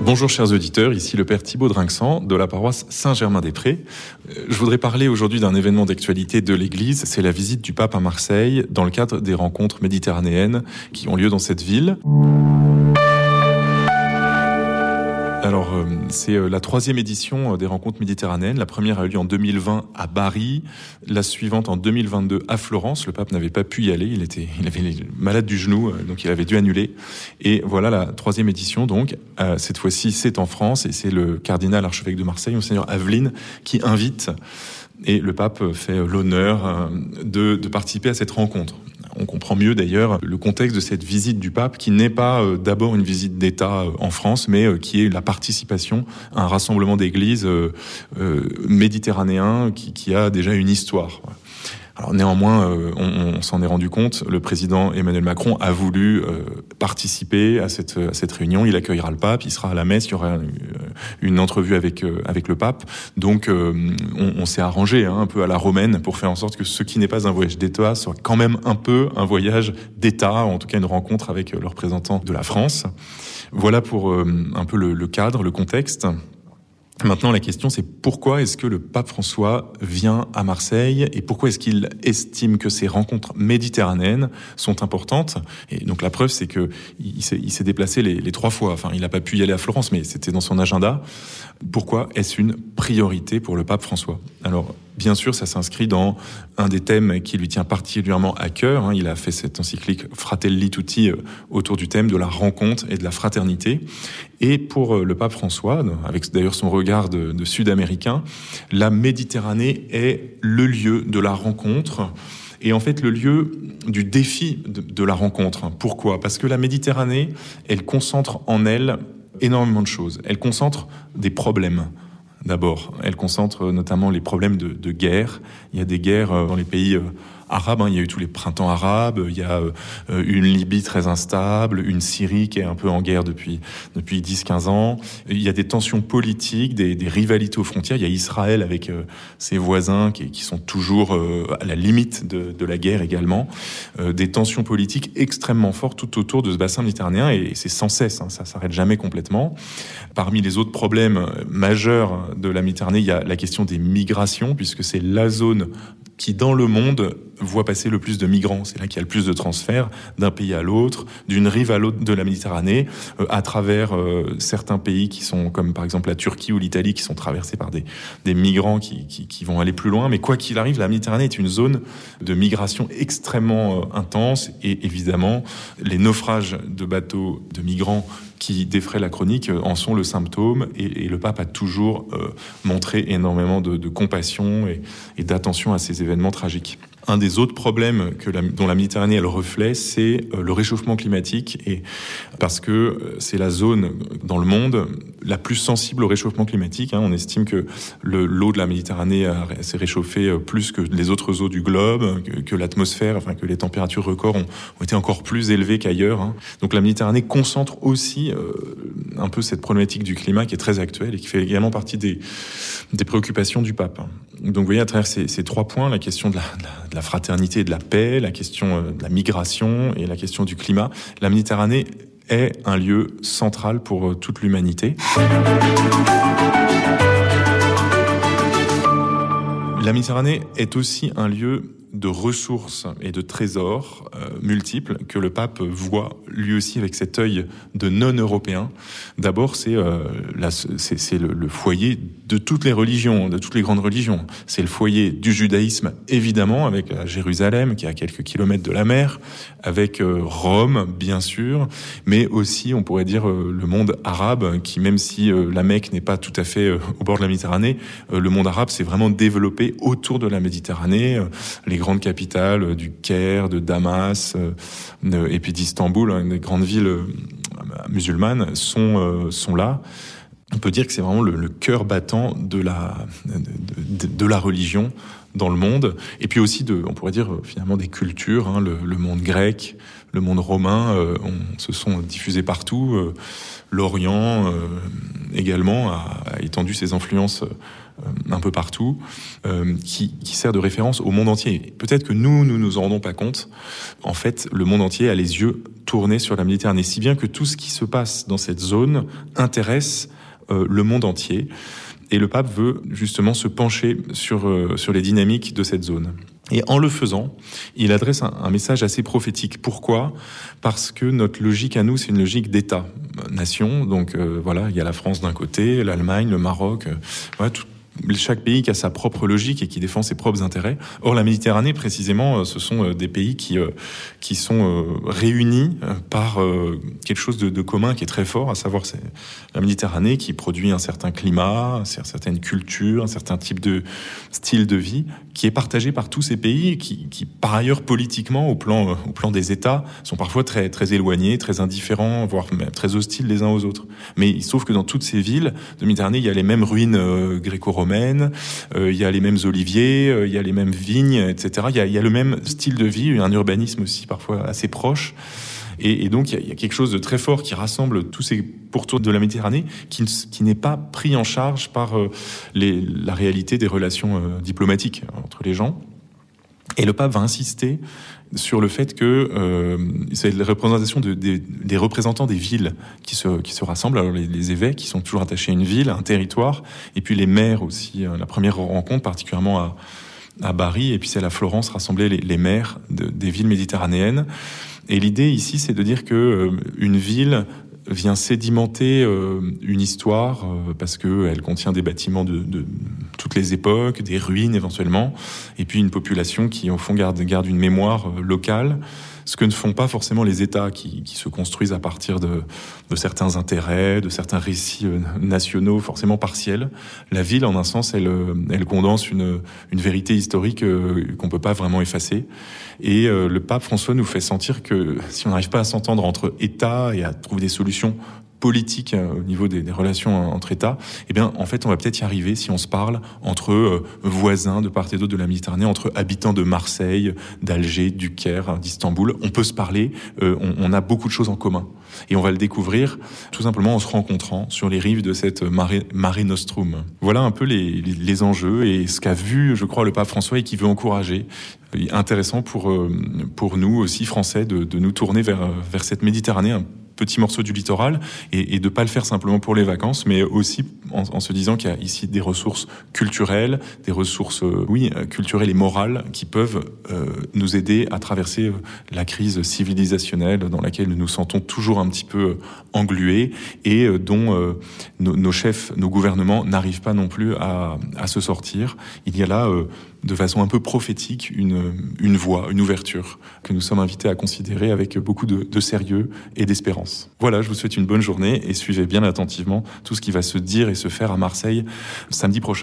Bonjour chers auditeurs, ici le Père Thibaut Drinxan de la paroisse Saint-Germain-des-Prés. Euh, je voudrais parler aujourd'hui d'un événement d'actualité de l'Église, c'est la visite du pape à Marseille dans le cadre des rencontres méditerranéennes qui ont lieu dans cette ville. Alors, euh, c'est euh, la troisième édition euh, des rencontres méditerranéennes. La première a eu lieu en 2020 à Bari, la suivante en 2022 à Florence. Le pape n'avait pas pu y aller, il était, il avait malade du genou, donc il avait dû annuler. Et voilà la troisième édition. Donc, cette fois-ci, c'est en France et c'est le cardinal archevêque de Marseille, monseigneur Aveline, qui invite et le pape fait l'honneur de, de participer à cette rencontre. On comprend mieux d'ailleurs le contexte de cette visite du pape qui n'est pas euh, d'abord une visite d'État euh, en France, mais euh, qui est la participation à un rassemblement d'églises méditerranéen qui, a déjà une histoire. Néanmoins, on, s'en est rendu compte, le président Emmanuel Macron a voulu participer à cette, à réunion, il accueillera le pape, il sera à la messe, il y aura une, entrevue avec, euh, avec le pape. Donc on, on s'est arrangé hein, un peu à la romaine pour faire en sorte que ce qui n'est pas un voyage d'État soit quand même un peu un voyage d'État, en tout cas une rencontre avec le représentant de la France. Voilà pour un peu le, le cadre, le contexte. Maintenant, la question, c'est pourquoi est-ce que le pape François vient à Marseille et pourquoi est-ce qu'il estime que ces rencontres méditerranéennes sont importantes? Et donc la preuve, c'est que il s'est déplacé les, trois fois. Enfin, il n'a pas pu y aller à Florence, mais c'était dans son agenda. Pourquoi est-ce une priorité pour le pape François? Bien sûr, ça s'inscrit dans un des thèmes qui lui tient particulièrement à cœur. Hein. Il a fait cette encyclique Fratelli Tutti euh, autour du thème de la rencontre et de la fraternité. Et pour euh, le pape François, avec d'ailleurs son regard de, Sud-Américain, la Méditerranée est le lieu de la rencontre et en fait le lieu du défi de la rencontre. Pourquoi? Parce que la Méditerranée, elle concentre en elle énormément de choses. Elle concentre des problèmes. D'abord, elle concentre notamment les problèmes de, guerre. Il y a des guerres euh, dans les pays euh, arabes. Hein. Il y a eu tous les printemps arabes. Il y a euh, une Libye très instable, une Syrie qui est un peu en guerre depuis depuis 10-15 ans. Il y a des tensions politiques, des, rivalités aux frontières. Il y a Israël avec euh, ses voisins qui, sont toujours euh, à la limite de, la guerre également. des tensions politiques extrêmement fortes tout autour de ce bassin méditerranéen et, et c'est sans cesse. Hein. Ça s'arrête jamais complètement. Parmi les autres problèmes majeurs de la Méditerranée, il y a la question des migrations puisque c'est la zone qui, dans le monde, voit passer le plus de migrants. C'est là qu'il y a le plus de transferts d'un pays à l'autre, d'une rive à l'autre de la Méditerranée, euh, à travers euh, certains pays qui sont, comme par exemple la Turquie ou l'Italie, qui sont traversés par des, migrants qui, vont aller plus loin. Mais quoi qu'il arrive, la Méditerranée est une zone de migration extrêmement euh, intense et évidemment, les naufrages de bateaux de migrants qui défraient la chronique en sont le symptôme et, le pape a toujours montré énormément de, compassion et d'attention à ces événements tragiques. Un des autres problèmes que dont la Méditerranée est le reflet, c'est euh, le réchauffement climatique, et parce que euh, c'est la zone dans le monde la plus sensible au réchauffement climatique. Hein. On estime que l'eau de la Méditerranée s'est réchauffée euh, plus que les autres eaux du globe, que, que l'atmosphère, enfin que les températures records ont, ont été encore plus élevées qu'ailleurs. Hein. Donc la Méditerranée concentre aussi euh, un peu cette problématique du climat qui est très actuelle et qui fait également partie des, des préoccupations du pape. Donc vous voyez à travers ces, ces trois points, la question de la, de la de la fraternité et de la paix, la question euh, de la migration et la question du climat. La Méditerranée est un lieu central pour euh, toute l'humanité. La Méditerranée est aussi un lieu de ressources et de trésors euh, multiples que le pape voit lui aussi avec cet œil de non-européen. D'abord, c'est euh, le, le foyer de toutes les religions, de toutes les grandes religions. C'est le foyer du judaïsme, évidemment, avec Jérusalem, qui est à quelques kilomètres de la mer, avec euh, Rome, bien sûr, mais aussi, on pourrait dire, euh, le monde arabe, qui, même si euh, la Mecque n'est pas tout à fait euh, au bord de la Méditerranée, euh, le monde arabe s'est vraiment développé autour de la Méditerranée. Grandes capitales du Caire, de Damas, euh, et puis d'Istanbul, hein, des grandes villes euh, musulmanes, sont, euh, sont là. On peut dire que c'est vraiment le, cœur battant de la, de, la religion dans le monde, et puis aussi de, on pourrait dire finalement des cultures, hein, le, monde grec, le monde romain, euh, on, se sont diffusés partout, euh, l'Orient, euh, également a, étendu ses influences un peu partout, qui, sert de référence au monde entier. Peut-être que nous, nous nous en rendons pas compte. En fait, le monde entier a les yeux tournés sur la Méditerranée, si bien que tout ce qui se passe dans cette zone intéresse le monde entier. Et le pape veut justement se pencher sur, sur les dynamiques de cette zone. Et en le faisant, il adresse un, message assez prophétique. Pourquoi? Parce que notre logique à nous, c'est une logique d'État-nation. Donc euh, voilà, il y a la France d'un côté, l'Allemagne, le Maroc, euh, tout, chaque pays qui a sa propre logique et qui défend ses propres intérêts. Or, la Méditerranée, précisément, euh, ce sont euh, des pays qui, euh, qui sont réunis par quelque chose de, commun qui est très fort, à savoir la Méditerranée qui produit un certain climat, une certaine culture, un certain type de style de vie qui est partagé par tous ces pays qui, qui par ailleurs, politiquement, au plan, au plan des États, sont parfois très, très éloignés, très indifférents, voire même très hostiles les uns aux autres. Mais il se trouve que dans toutes ces villes de Méditerranée, il y a les mêmes ruines gréco-romaines euh, il y a les mêmes oliviers, euh, il y a les mêmes vignes, etc. Il y, a, le même style de vie, un urbanisme aussi parfois assez proche. Et, donc, il y, a, quelque chose de très fort qui rassemble tous ces pourtours de la Méditerranée, qui, n'est pas pris en charge par euh, la réalité des relations diplomatiques entre les gens. Et le pape va insister sur le fait que euh, c'est la représentation de, des représentants des villes qui se, qui se rassemblent. Alors les, évêques qui sont toujours attachés à une ville, à un territoire, et puis les maires aussi. Hein. La première rencontre, particulièrement à, à Bari, et puis c'est à Florence rassembler les, les maires des villes méditerranéennes. Et l'idée ici, c'est de dire que euh, une ville vient sédimenter euh, une histoire euh, parce que elle contient des bâtiments de, de, toutes les époques, des ruines éventuellement, et puis une population qui au fond garde, garde une mémoire euh, locale ce que ne font pas forcément les États qui, qui se construisent à partir de, de, certains intérêts, de certains récits nationaux forcément partiels. La ville, en un sens, elle, elle condense une, une vérité historique qu'on peut pas vraiment effacer. Et euh, le pape François nous fait sentir que si on n'arrive pas à s'entendre entre États et à trouver des solutions politique euh, au niveau des, relations entre États, eh bien, en fait, on va peut-être y arriver si on se parle entre euh, voisins de part et d'autre de la Méditerranée, entre habitants de Marseille, d'Alger, du Caire, d'Istanbul. On peut se parler, euh, on, a beaucoup de choses en commun. Et on va le découvrir tout simplement en se rencontrant sur les rives de cette marée, nostrum. Voilà un peu les, les, enjeux et ce qu'a vu, je crois, le pape François et qui veut encourager intéressant pour, pour nous aussi, Français, de, de nous tourner vers, vers cette Méditerranée petit morceau du littoral et, de pas le faire simplement pour les vacances, mais aussi en, se disant qu'il y a ici des ressources culturelles, des ressources, euh, oui, euh, culturelles et morales qui peuvent euh, nous aider à traverser la crise civilisationnelle dans laquelle nous nous sentons toujours un petit peu englués et dont nos, chefs, nos gouvernements n'arrivent pas non plus à, se sortir. Il y a là de façon un peu prophétique une, voie, une ouverture que nous sommes invités à considérer avec beaucoup de sérieux et d'espérance. Voilà, je vous souhaite une bonne journée et suivez bien attentivement tout ce qui va se dire et se faire à Marseille samedi prochain.